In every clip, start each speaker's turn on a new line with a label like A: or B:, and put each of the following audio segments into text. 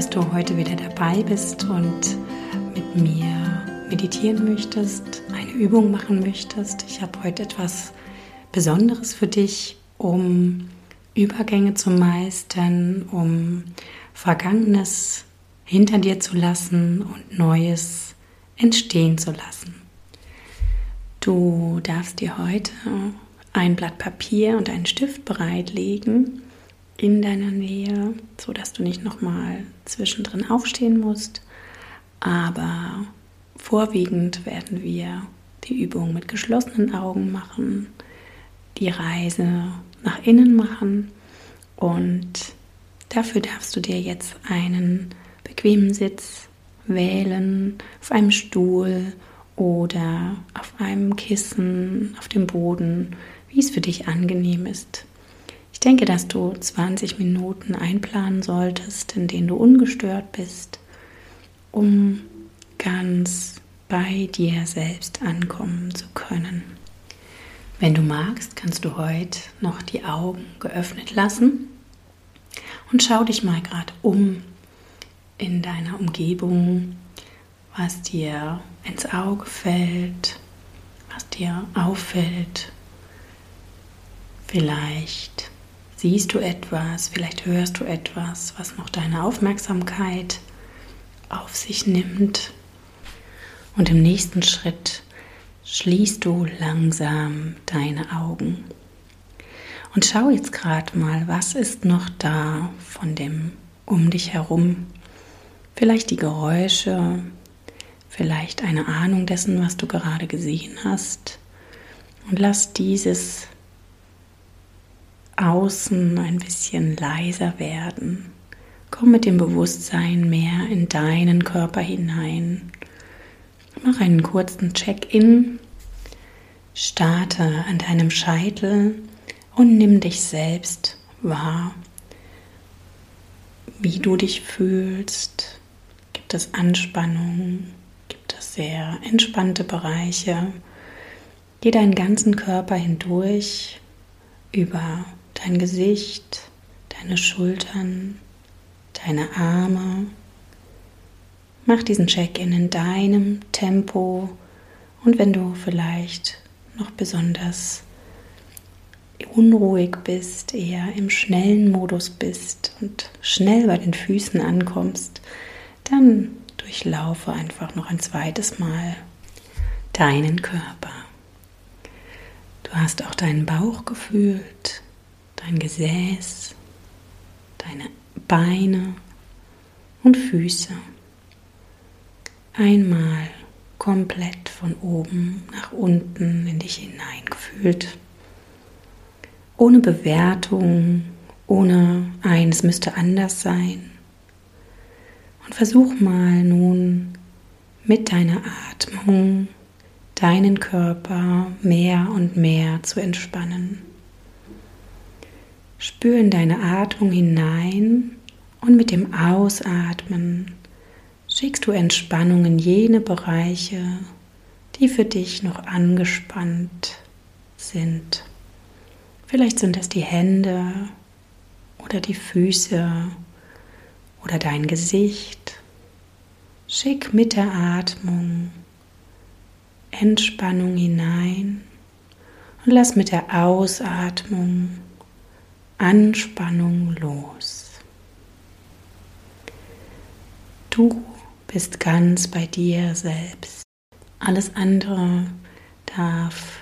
A: dass du heute wieder dabei bist und mit mir meditieren möchtest, eine Übung machen möchtest. Ich habe heute etwas Besonderes für dich, um Übergänge zu meistern, um Vergangenes hinter dir zu lassen und Neues entstehen zu lassen. Du darfst dir heute ein Blatt Papier und einen Stift bereitlegen in deiner Nähe, so dass du nicht nochmal zwischendrin aufstehen musst. Aber vorwiegend werden wir die Übung mit geschlossenen Augen machen, die Reise nach innen machen und dafür darfst du dir jetzt einen bequemen Sitz wählen, auf einem Stuhl oder auf einem Kissen, auf dem Boden, wie es für dich angenehm ist. Ich denke, dass du 20 Minuten einplanen solltest, in denen du ungestört bist, um ganz bei dir selbst ankommen zu können. Wenn du magst, kannst du heute noch die Augen geöffnet lassen und schau dich mal gerade um in deiner Umgebung, was dir ins Auge fällt, was dir auffällt, Vielleicht siehst du etwas, vielleicht hörst du etwas, was noch deine Aufmerksamkeit auf sich nimmt. Und im nächsten Schritt schließt du langsam deine Augen. Und schau jetzt gerade mal, was ist noch da von dem um dich herum. Vielleicht die Geräusche, vielleicht eine Ahnung dessen, was du gerade gesehen hast. Und lass dieses Außen ein bisschen leiser werden. Komm mit dem Bewusstsein mehr in deinen Körper hinein. Mach einen kurzen Check-in. Starte an deinem Scheitel und nimm dich selbst wahr. Wie du dich fühlst. Gibt es Anspannung? Gibt es sehr entspannte Bereiche? Geh deinen ganzen Körper hindurch über dein Gesicht, deine Schultern, deine Arme. Mach diesen Check-in in deinem Tempo und wenn du vielleicht noch besonders unruhig bist, eher im schnellen Modus bist und schnell bei den Füßen ankommst, dann durchlaufe einfach noch ein zweites Mal deinen Körper. Du hast auch deinen Bauch gefühlt, dein Gesäß, deine Beine und Füße. Einmal komplett von oben nach unten in dich hineingefühlt. Ohne Bewertung, ohne eines müsste anders sein. Und versuch mal nun mit deiner Atmung deinen Körper mehr und mehr zu entspannen. Spür in deine Atmung hinein und mit dem Ausatmen schickst du Entspannung in jene Bereiche, die für dich noch angespannt sind. Vielleicht sind es die Hände oder die Füße oder dein Gesicht. Schick mit der Atmung Entspannung hinein und lass mit der Ausatmung Anspannung los. Du bist ganz bei dir selbst. Alles andere darf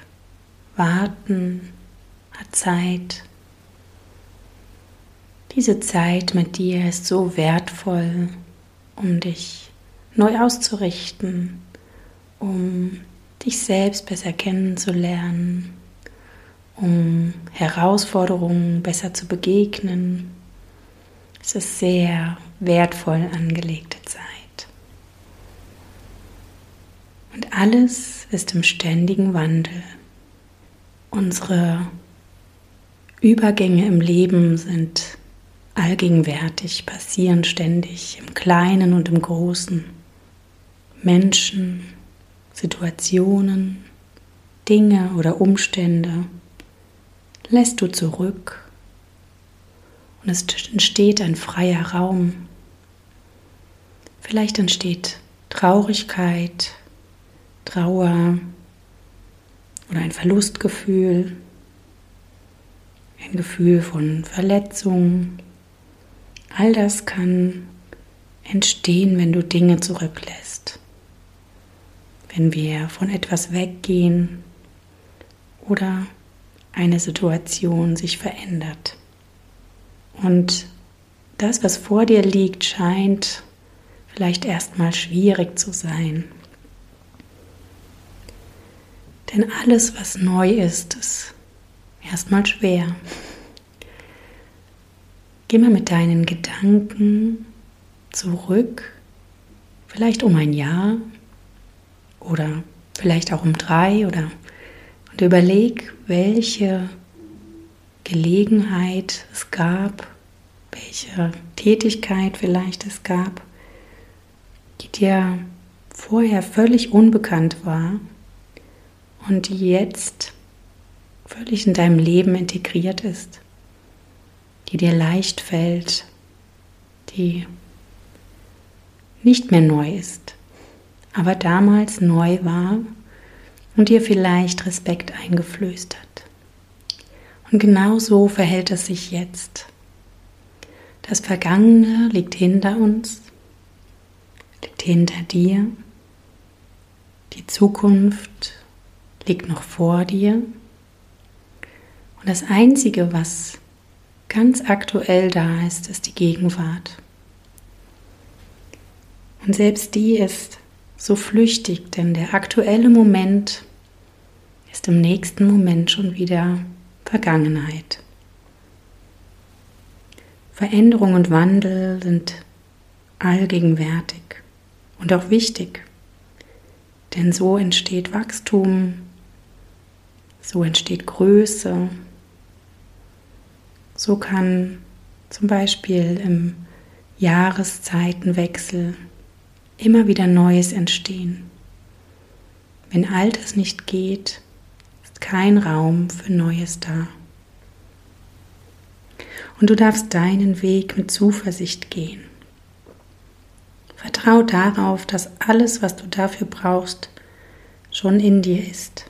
A: warten, hat Zeit. Diese Zeit mit dir ist so wertvoll, um dich neu auszurichten, um dich selbst besser kennenzulernen, um Herausforderungen besser zu begegnen. Es ist sehr wertvoll angelegte Zeit. Und alles ist im ständigen Wandel. Unsere Übergänge im Leben sind allgegenwärtig, passieren ständig im Kleinen und im Großen. Menschen, Situationen, Dinge oder Umstände lässt du zurück und es entsteht ein freier Raum. Vielleicht entsteht Traurigkeit, Trauer oder ein Verlustgefühl, ein Gefühl von Verletzung. All das kann entstehen, wenn du Dinge zurücklässt. Wenn wir von etwas weggehen oder eine Situation sich verändert. Und das, was vor dir liegt, scheint vielleicht erstmal schwierig zu sein. Denn alles, was neu ist, ist erstmal schwer. Geh mal mit deinen Gedanken zurück, vielleicht um ein Jahr oder vielleicht auch um drei oder und überleg, welche Gelegenheit es gab, welche Tätigkeit vielleicht es gab, die dir vorher völlig unbekannt war und die jetzt völlig in deinem Leben integriert ist, die dir leicht fällt, die nicht mehr neu ist, aber damals neu war und dir vielleicht Respekt eingeflößt hat. Und genau so verhält es sich jetzt. Das Vergangene liegt hinter uns, liegt hinter dir. Die Zukunft liegt noch vor dir. Und das Einzige, was ganz aktuell da ist, ist die Gegenwart. Und selbst die ist so flüchtig, denn der aktuelle Moment ist im nächsten Moment schon wieder Vergangenheit. Veränderung und Wandel sind allgegenwärtig und auch wichtig, denn so entsteht Wachstum, so entsteht Größe, so kann zum Beispiel im Jahreszeitenwechsel immer wieder Neues entstehen. Wenn Altes nicht geht, kein Raum für Neues da. Und du darfst deinen Weg mit Zuversicht gehen. Vertrau darauf, dass alles, was du dafür brauchst, schon in dir ist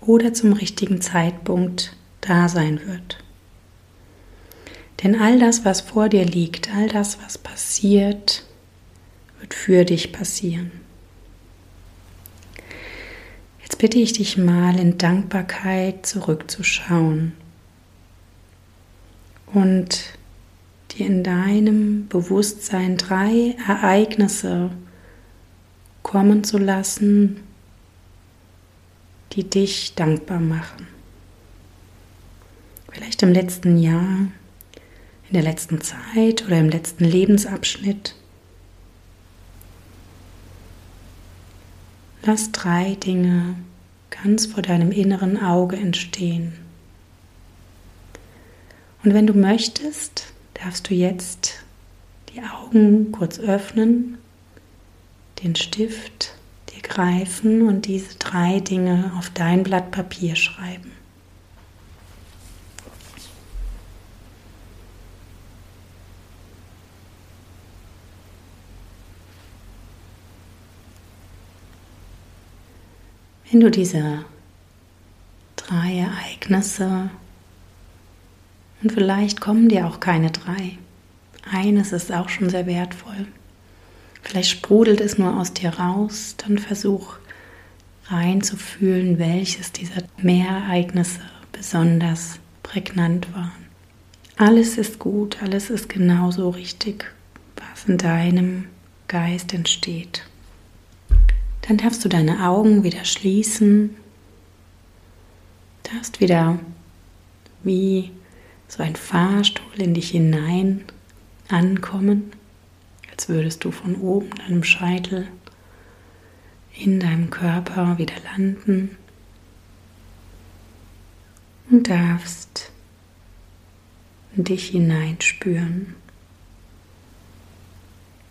A: oder zum richtigen Zeitpunkt da sein wird. Denn all das, was vor dir liegt, all das, was passiert, wird für dich passieren. Jetzt bitte ich dich mal in Dankbarkeit zurückzuschauen und dir in deinem Bewusstsein drei Ereignisse kommen zu lassen, die dich dankbar machen. Vielleicht im letzten Jahr, in der letzten Zeit oder im letzten Lebensabschnitt. Lass drei Dinge ganz vor deinem inneren Auge entstehen. Und wenn du möchtest, darfst du jetzt die Augen kurz öffnen, den Stift dir greifen und diese drei Dinge auf dein Blatt Papier schreiben. Wenn du diese drei Ereignisse und vielleicht kommen dir auch keine drei. Eines ist auch schon sehr wertvoll. Vielleicht sprudelt es nur aus dir raus, dann versuch reinzufühlen, welches dieser Mehrereignisse besonders prägnant waren. Alles ist gut, alles ist genauso richtig, was in deinem Geist entsteht. Dann darfst du deine Augen wieder schließen, darfst wieder wie so ein Fahrstuhl in dich hinein ankommen, als würdest du von oben deinem Scheitel in deinem Körper wieder landen und darfst dich hineinspüren.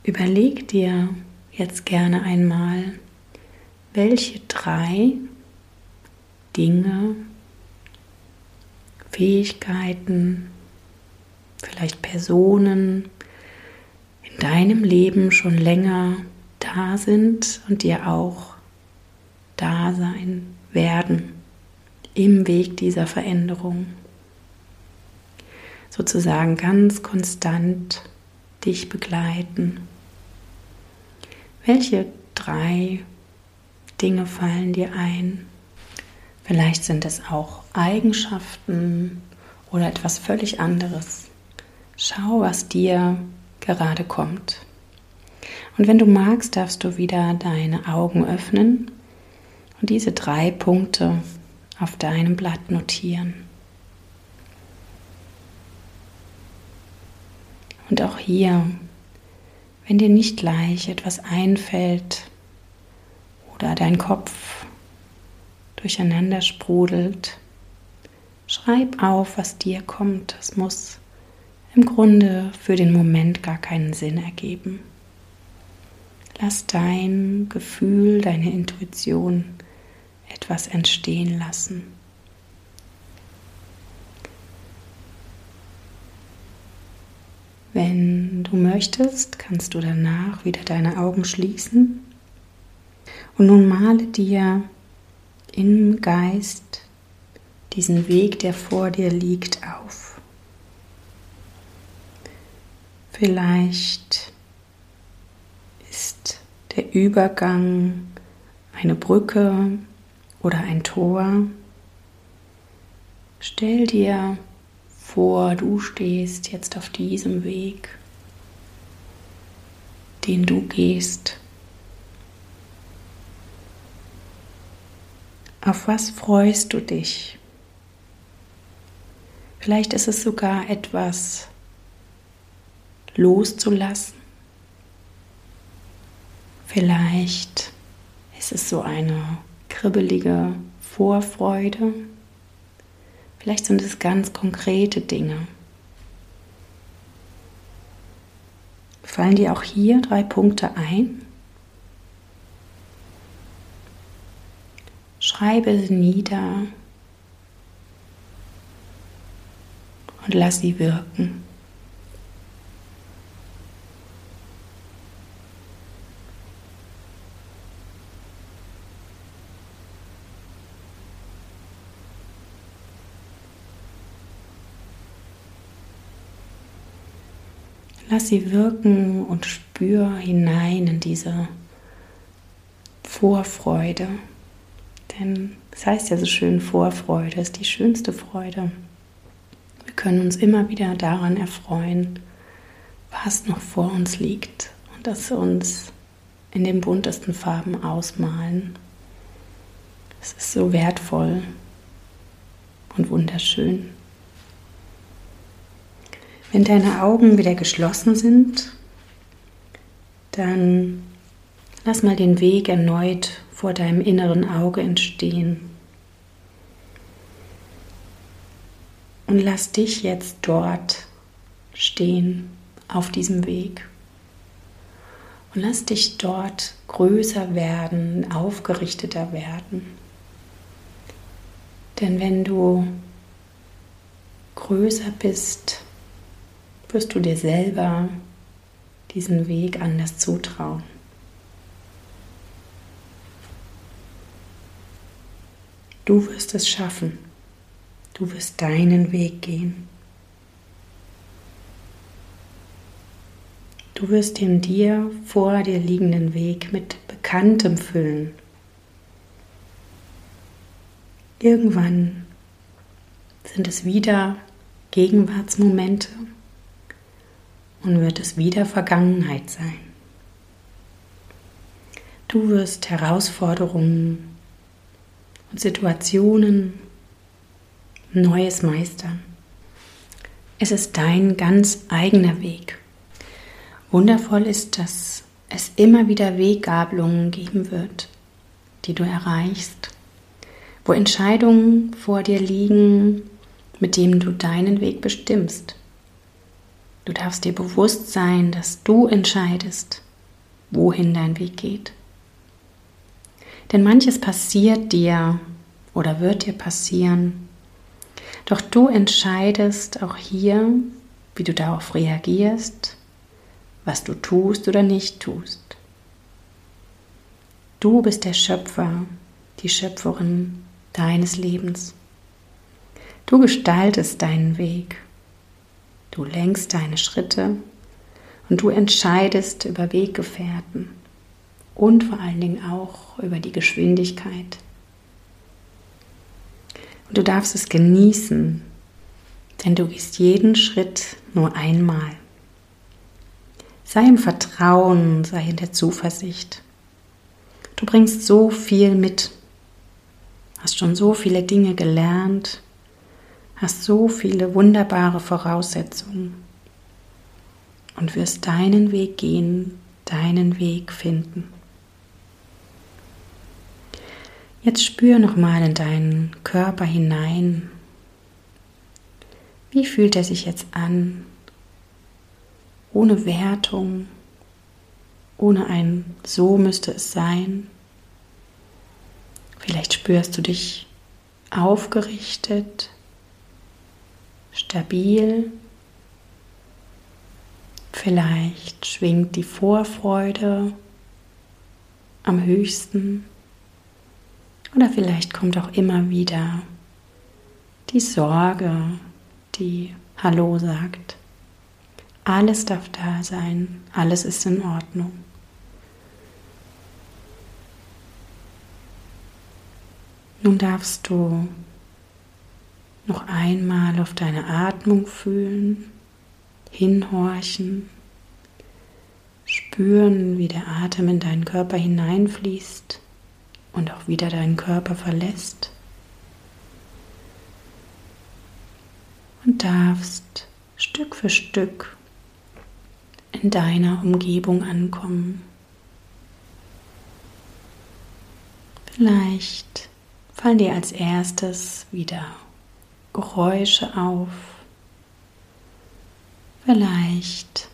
A: Überleg dir jetzt gerne einmal, welche drei Dinge Fähigkeiten, vielleicht Personen in deinem Leben schon länger da sind und dir auch da sein werden im Weg dieser Veränderung. Sozusagen ganz konstant dich begleiten. Welche drei Dinge fallen dir ein? Vielleicht sind es auch Eigenschaften oder etwas völlig anderes. Schau, was dir gerade kommt. Und wenn du magst, darfst du wieder deine Augen öffnen und diese drei Punkte auf deinem Blatt notieren. Und auch hier, wenn dir nicht gleich etwas einfällt oder dein Kopf durcheinander sprudelt, schreib auf, was dir kommt. Es muss im Grunde für den Moment gar keinen Sinn ergeben. Lass dein Gefühl, deine Intuition etwas entstehen lassen. Wenn du möchtest, kannst du danach wieder deine Augen schließen und nun male dir im Geist diesen Weg, der vor dir liegt, auf. Vielleicht ist der Übergang eine Brücke oder ein Tor. Stell dir vor, du stehst jetzt auf diesem Weg, den du gehst. Auf was freust du dich? Vielleicht ist es sogar etwas loszulassen. Vielleicht ist es so eine kribbelige Vorfreude. Vielleicht sind es ganz konkrete Dinge. Fallen dir auch hier drei Punkte ein? Schreibe sie nieder und lass sie wirken. Lass sie wirken und spür hinein in diese Vorfreude. Denn es heißt ja so schön, Vorfreude ist die schönste Freude. Wir können uns immer wieder daran erfreuen, was noch vor uns liegt und dass wir uns in den buntesten Farben ausmalen. Es ist so wertvoll und wunderschön. Wenn deine Augen wieder geschlossen sind, dann lass mal den Weg erneut vor deinem inneren Auge entstehen. Und lass dich jetzt dort stehen auf diesem Weg. Und lass dich dort größer werden, aufgerichteter werden. Denn wenn du größer bist, wirst du dir selber diesen Weg anders zutrauen. Du wirst es schaffen. Du wirst deinen Weg gehen. Du wirst den dir vor dir liegenden Weg mit Bekanntem füllen. Irgendwann sind es wieder Gegenwartsmomente und wird es wieder Vergangenheit sein. Du wirst Herausforderungen Situationen Neues meistern. Es ist dein ganz eigener Weg. Wundervoll ist, dass es immer wieder Weggabelungen geben wird, die du erreichst, wo Entscheidungen vor dir liegen, mit denen du deinen Weg bestimmst. Du darfst dir bewusst sein, dass du entscheidest, wohin dein Weg geht. Denn manches passiert dir oder wird dir passieren, Doch du entscheidest auch hier, wie du darauf reagierst, was du tust oder nicht tust. Du bist der Schöpfer, die Schöpferin deines Lebens. Du gestaltest deinen Weg. Du lenkst deine Schritte und du entscheidest über Weggefährten und vor allen Dingen auch über die Geschwindigkeit. Und du darfst es genießen, denn du gehst jeden Schritt nur einmal. Sei im Vertrauen, sei in der Zuversicht. Du bringst so viel mit, hast schon so viele Dinge gelernt, hast so viele wunderbare Voraussetzungen und wirst deinen Weg gehen, deinen Weg finden. Jetzt spür nochmal in deinen Körper hinein. Wie fühlt er sich jetzt an? Ohne Wertung, ohne ein So müsste es sein. Vielleicht spürst du dich aufgerichtet, stabil. Vielleicht schwingt die Vorfreude am höchsten. Oder vielleicht kommt auch immer wieder die Sorge, die Hallo sagt. Alles darf da sein, alles ist in Ordnung. Nun darfst du noch einmal auf deine Atmung fühlen, hinhorchen, spüren, wie der Atem in deinen Körper hineinfließt und auch wieder deinen Körper verlässt. Und darfst Stück für Stück in deiner Umgebung ankommen. Vielleicht fallen dir als erstes wieder Geräusche auf. Vielleicht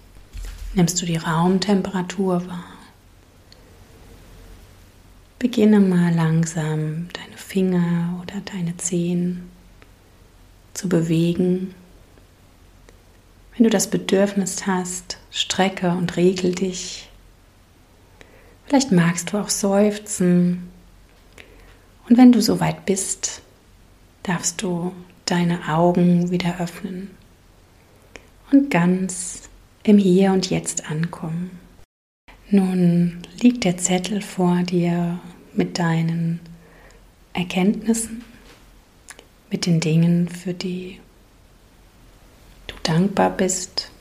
A: nimmst du die Raumtemperatur wahr. Beginne mal langsam deine Finger oder deine Zehen zu bewegen. Wenn du das Bedürfnis hast, strecke und regel dich. Vielleicht magst du auch seufzen. Und wenn du soweit bist, darfst du deine Augen wieder öffnen und ganz im Hier und Jetzt ankommen. Nun liegt der Zettel vor dir mit deinen Erkenntnissen, mit den Dingen, für die du dankbar bist,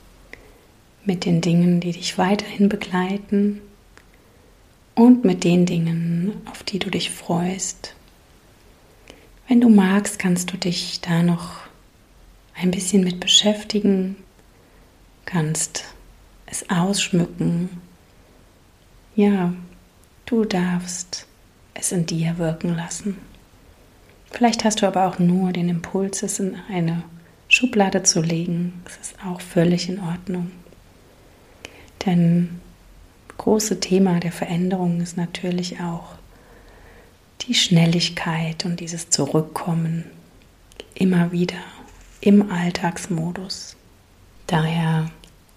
A: mit den Dingen, die dich weiterhin begleiten und mit den Dingen, auf die du dich freust. Wenn du magst, kannst du dich da noch ein bisschen mit beschäftigen, kannst es ausschmücken. Ja, du darfst es in dir wirken lassen. Vielleicht hast du aber auch nur den Impuls, es in eine Schublade zu legen. Das ist auch völlig in Ordnung. Denn große Thema der Veränderung ist natürlich auch die Schnelligkeit und dieses Zurückkommen immer wieder im Alltagsmodus. Daher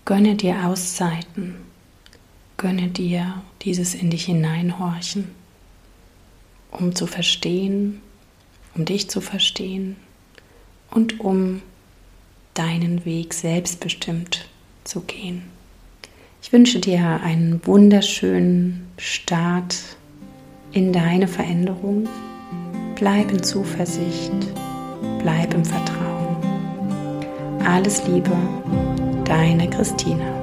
A: gönne dir Auszeiten, gönne dir dieses in dich hineinhorchen um zu verstehen, um dich zu verstehen und um deinen Weg selbstbestimmt zu gehen. Ich wünsche dir einen wunderschönen Start in deine Veränderung. Bleib in Zuversicht, bleib im Vertrauen. Alles Liebe, deine Christina.